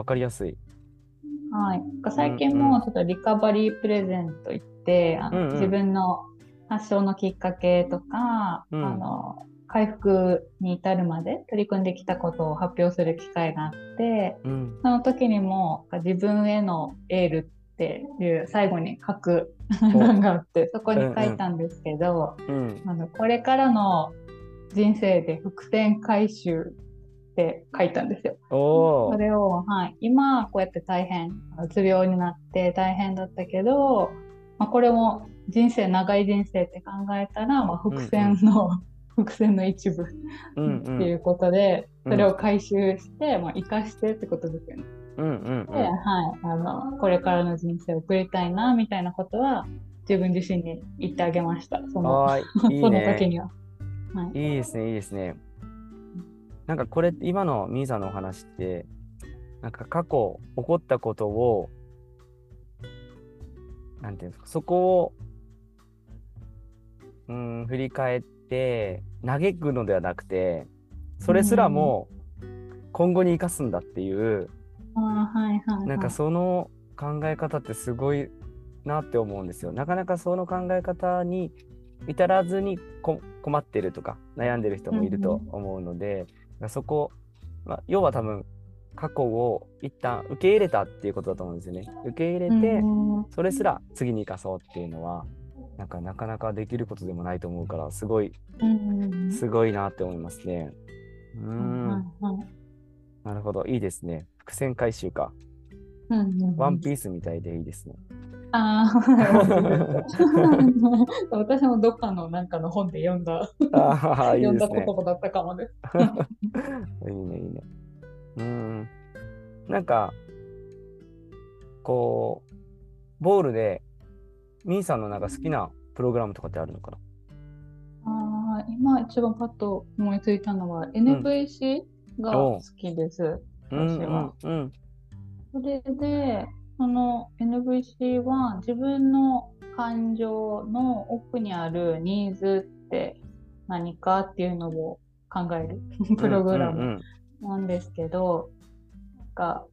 分かりやすい。はい、最近もちょっとリカバリープレゼント言って、うんうん自分の発症のきっかけとか、うんあの回復に至るまで取り組んできたことを発表する機会があってうん。その時にも自分へのエールっていう最後に書くお欄があってそこに書いたんですけど、うん。あのこれからの人生で伏線回収って書いたんですよ。それを、はい、今こうやって大変うつ病になって大変だったけど、まあ、これも人生長い人生って考えたら、まあ、伏線の、伏線の一部うんっていうことで、うんそれを回収して、まあ、生かしてってことですよね。うんうんで、はい、あのこれからの人生を送りたいなみたいなことは自分自身に言ってあげました。そうん。の その時ね。には。はいいいですね、いいですね。なんかこれ、今のミーさんのお話って、なんか過去起こったことを、なんていうんですか、そこを、うん、振り返って、嘆くのではなくて、それすらも今後に生かすんだっていう、あーはいはいはい。なんかその考え方ってすごいなって思うんですよ。なかなかその考え方に至らずにこ困ってるとか悩んでる人もいると思うので、そこ、まあ、要は多分過去を一旦受け入れたっていうことだと思うんですよね。受け入れて、うんそれすら次に生かそうっていうのはなんかなかなかできることでもないと思うからすごいうんすごいなって思いますね。うーん、なるほどいいですね。伏線回収か。ワンピースみたいでいいですね。ああ、私もどっかのなんかの本で読んだ、ああ、いい読ん。だ言葉だったかもです。いいね、いいね。うーん。なんか、こう、ボールで、ミーさんのなんか好きなプログラムとかってあるのかな？あー今一番パッと思いついたのは NVC が好きです。うん私はうんうん。それで、その NVC は自分の感情の奥にあるニーズって何かっていうのを考えるプログラムうんなんですけど、なんか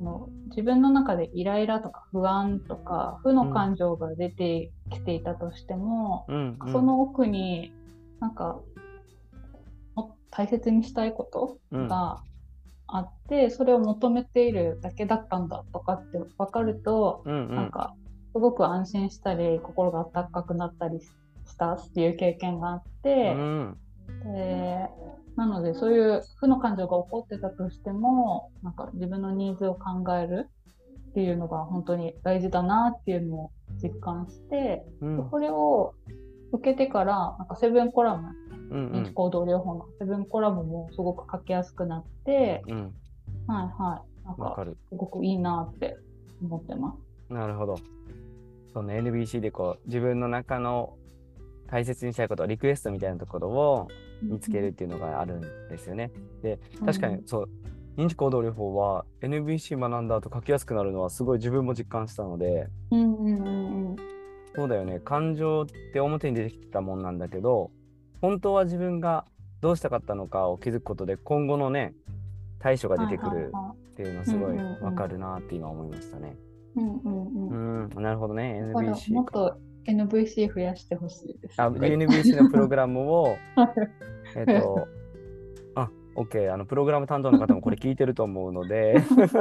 あの自分の中でイライラとか不安とか負の感情が出てきていたとしても、うんうん。うんその奥になんかも大切にしたいことうん。があって、それを求めているだけだったんだとかって分かると、うんうんなんかすごく安心したり心が温かくなったりしたっていう経験があって。うんでなのでそういう負の感情が起こってたとしてもなんか自分のニーズを考えるっていうのが本当に大事だなっていうのを実感して、うんこれを受けてからなんかセブンコラムうん認知行動療法のセブンコラムもすごく書きやすくなって、うんはいはいなんかわかる。すごくいいなって思ってます。なるほど。その NBC でこう自分の中の大切にしたいことリクエストみたいなところを見つけるっていうのがあるんですよね。で確かにそう認知行動療法は NBC 学んだ後書きやすくなるのはすごい自分も実感したのでうんうんうんうんそうだよね感情って表に出てきたもんなんだけど本当は自分がどうしたかったのかを気づくことで今後のね対処が出てくるはっていうのすごいわかるなって今思いましたね。うんうんうんうんなるほどね NBC かもっと NVC 増やしてほしいです。あ NBC のプログラムを えっと、あ、OK、あの、プログラム担当の方もこれ聞いてると思うので、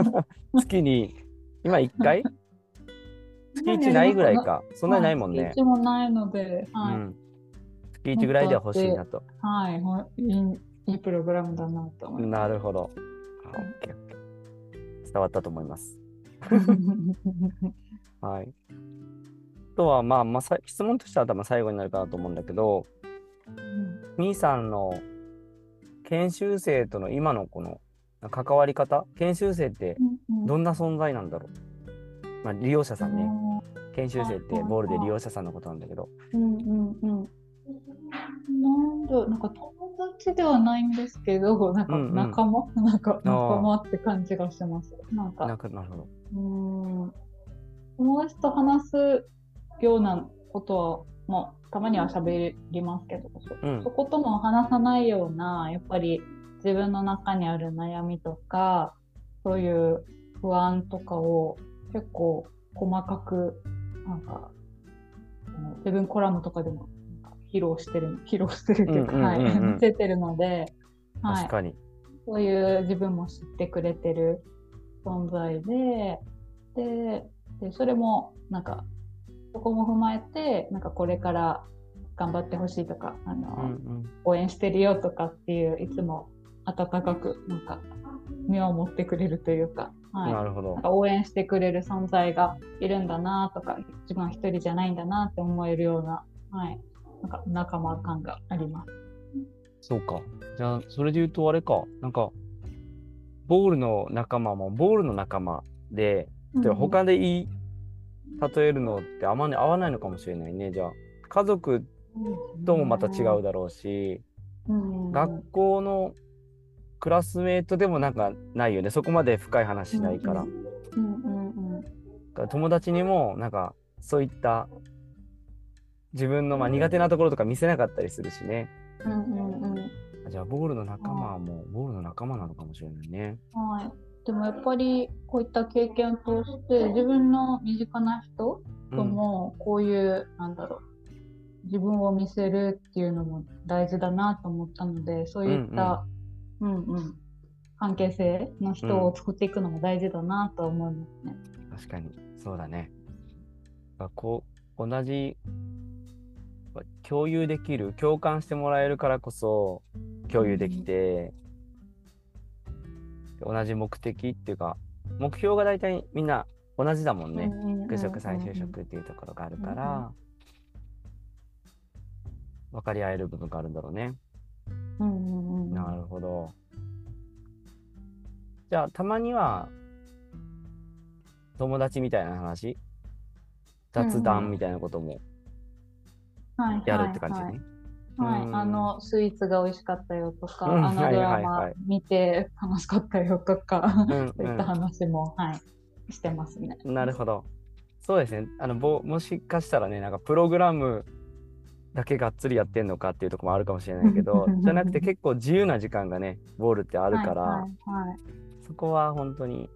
月に、今1回？月1ないぐらいか。そんなにないもんね。月1もないので、はい。うん。月1ぐらいでは欲しいなと。はいほいいプログラムだなと思いまなるほど。伝わったと思います。す。はい。あとは、まあ、まあ、さ質問としては多分最後になるかなと思うんだけど、みーさんの研修生との今のこの関わり方？研修生ってどんな存在なんだろう、まあ、利用者さんね研修生ってボールで利用者さんのことなんだけどうんうんうん。なんだなんか友達ではないんですけど、なんかうんうん。仲間、なんか仲間って感じがします。なんかなんかなるほど。うーん友達と話すようなことは、まあ、たまには喋りますけど、そうん。そことも話さないような、やっぱり自分の中にある悩みとか、そういう不安とかを結構細かく、なんか、セブンコラムとかでも披露してる、披露してるっていうか、はい、見せてるので、はい、確かに。そういう自分も知ってくれてる存在で、で、でそれもなんか、そこも踏まえて、なんかこれから頑張ってほしいとか、あの、うんうん、応援してるよとかっていう、いつも温かく、なんか、目を持ってくれるというか、はい、なるほど。なんか応援してくれる存在がいるんだなとか、自分は一人じゃないんだなって思えるような、はい、なんか仲間感があります。そうか。じゃあ、それで言うとあれか、なんか、ボールの仲間も、ボールの仲間で、で他でいい、例えるのってあまり合わないのかもしれないね。じゃあ、家族ともまた違うだろうし、うん、学校のクラスメートでもなんかないよね。そこまで深い話しないから。友達にもなんかそういった自分のまあ苦手なところとか見せなかったりするしね。うんうんうん、じゃあボールの仲間はもうボールの仲間なのかもしれないね。はい。でもやっぱりこういった経験を通して自分の身近な人ともこういう、うん、なんだろう自分を見せるっていうのも大事だなと思ったのでそういった、うん、うん、うん、関係性の人を作っていくのも大事だなと思いますね。確かにそうだね。こう同じ共有できる共感してもらえるからこそ共有できて、うん、同じ目的っていうか目標が大体みんな同じだもんね、学食再就職っていうところがあるから、分かり合える部分があるんだろうね。うんなるほど。じゃあたまには友達みたいな話？雑談みたいなこともやるって感じね。はい、あのスイーツが美味しかったよとか、うん、あのドラマ見て楽しかったよとか、そういった話も、はい、してますね。なるほど。そうですね。あのぼもしかしたらね、なんかプログラムだけがっつりやってんのかっていうところもあるかもしれないけど、じゃなくて結構自由な時間がね、ボールってあるから、そこは本当に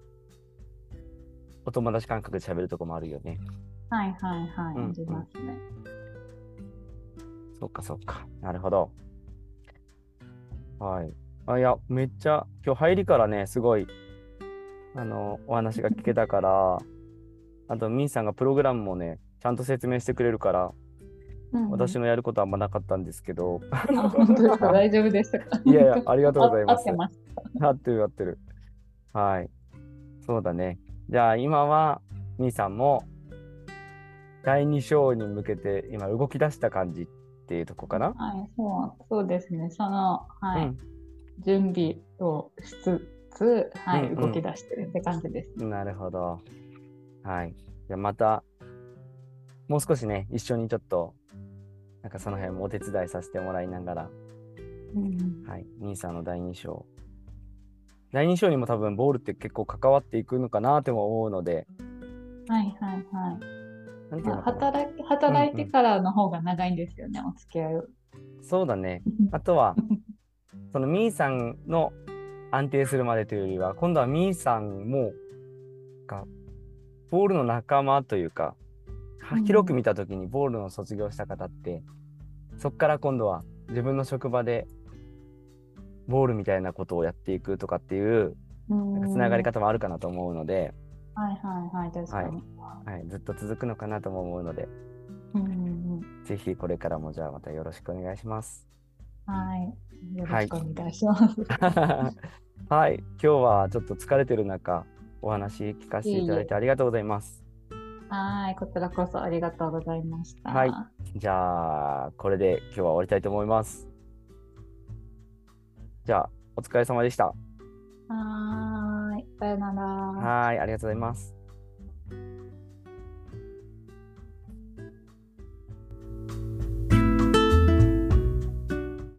お友達感覚で喋るとこもあるよね。はいはいはい、うん、ありますね。そっかそっか。なるほど。はい。あ、いや、めっちゃ、今日入りからね、すごい、あの、お話が聞けたから、あと、みーさんがプログラムもね、ちゃんと説明してくれるから、うん、私のやることはあんまなかったんですけど。本当ですか？大丈夫でしたか？いやいや、ありがとうございます。合ってます。合ってる合ってる。はい。そうだね。じゃあ、今は、みーさんも、第2章に向けて今動き出した感じっていうとこかな？はい、そうそうですね。その、はい、うん、準備をしつつ、はい、うんうん、動き出してるって感じです。なるほど。はい。じゃまた、もう少しね、一緒にちょっと、なんかその辺もお手伝いさせてもらいながら、うん、はい、兄さんの第2章。第2章にも多分ボールって結構関わっていくのかなとも思うので、はいはいはい。なんていうの働き働いてからの方が長いんですよね、うんうん、お付き合いを。そうだね。あとは、そのみーさんの安定するまでというよりは、今度はみーさんも、が、ボールの仲間というか、広く見た時にボールの卒業した方って、うん、そこから今度は自分の職場でボールみたいなことをやっていくとかっていうつながり方もあるかなと思うので、はいはいはい、確かに、はい、ずっと続くのかなとも思うので、うんうんうん、ぜひこれからもじゃあまたよろしくお願いします。はい、よろしくお願いします。はい、はい、今日はちょっと疲れてる中、お話聞かせていただいてありがとうございます。はい、こちらこそありがとうございました。はい、じゃあこれで今日は終わりたいと思います。じゃあお疲れ様でした。はい。さよなら。はい、ありがとうございます。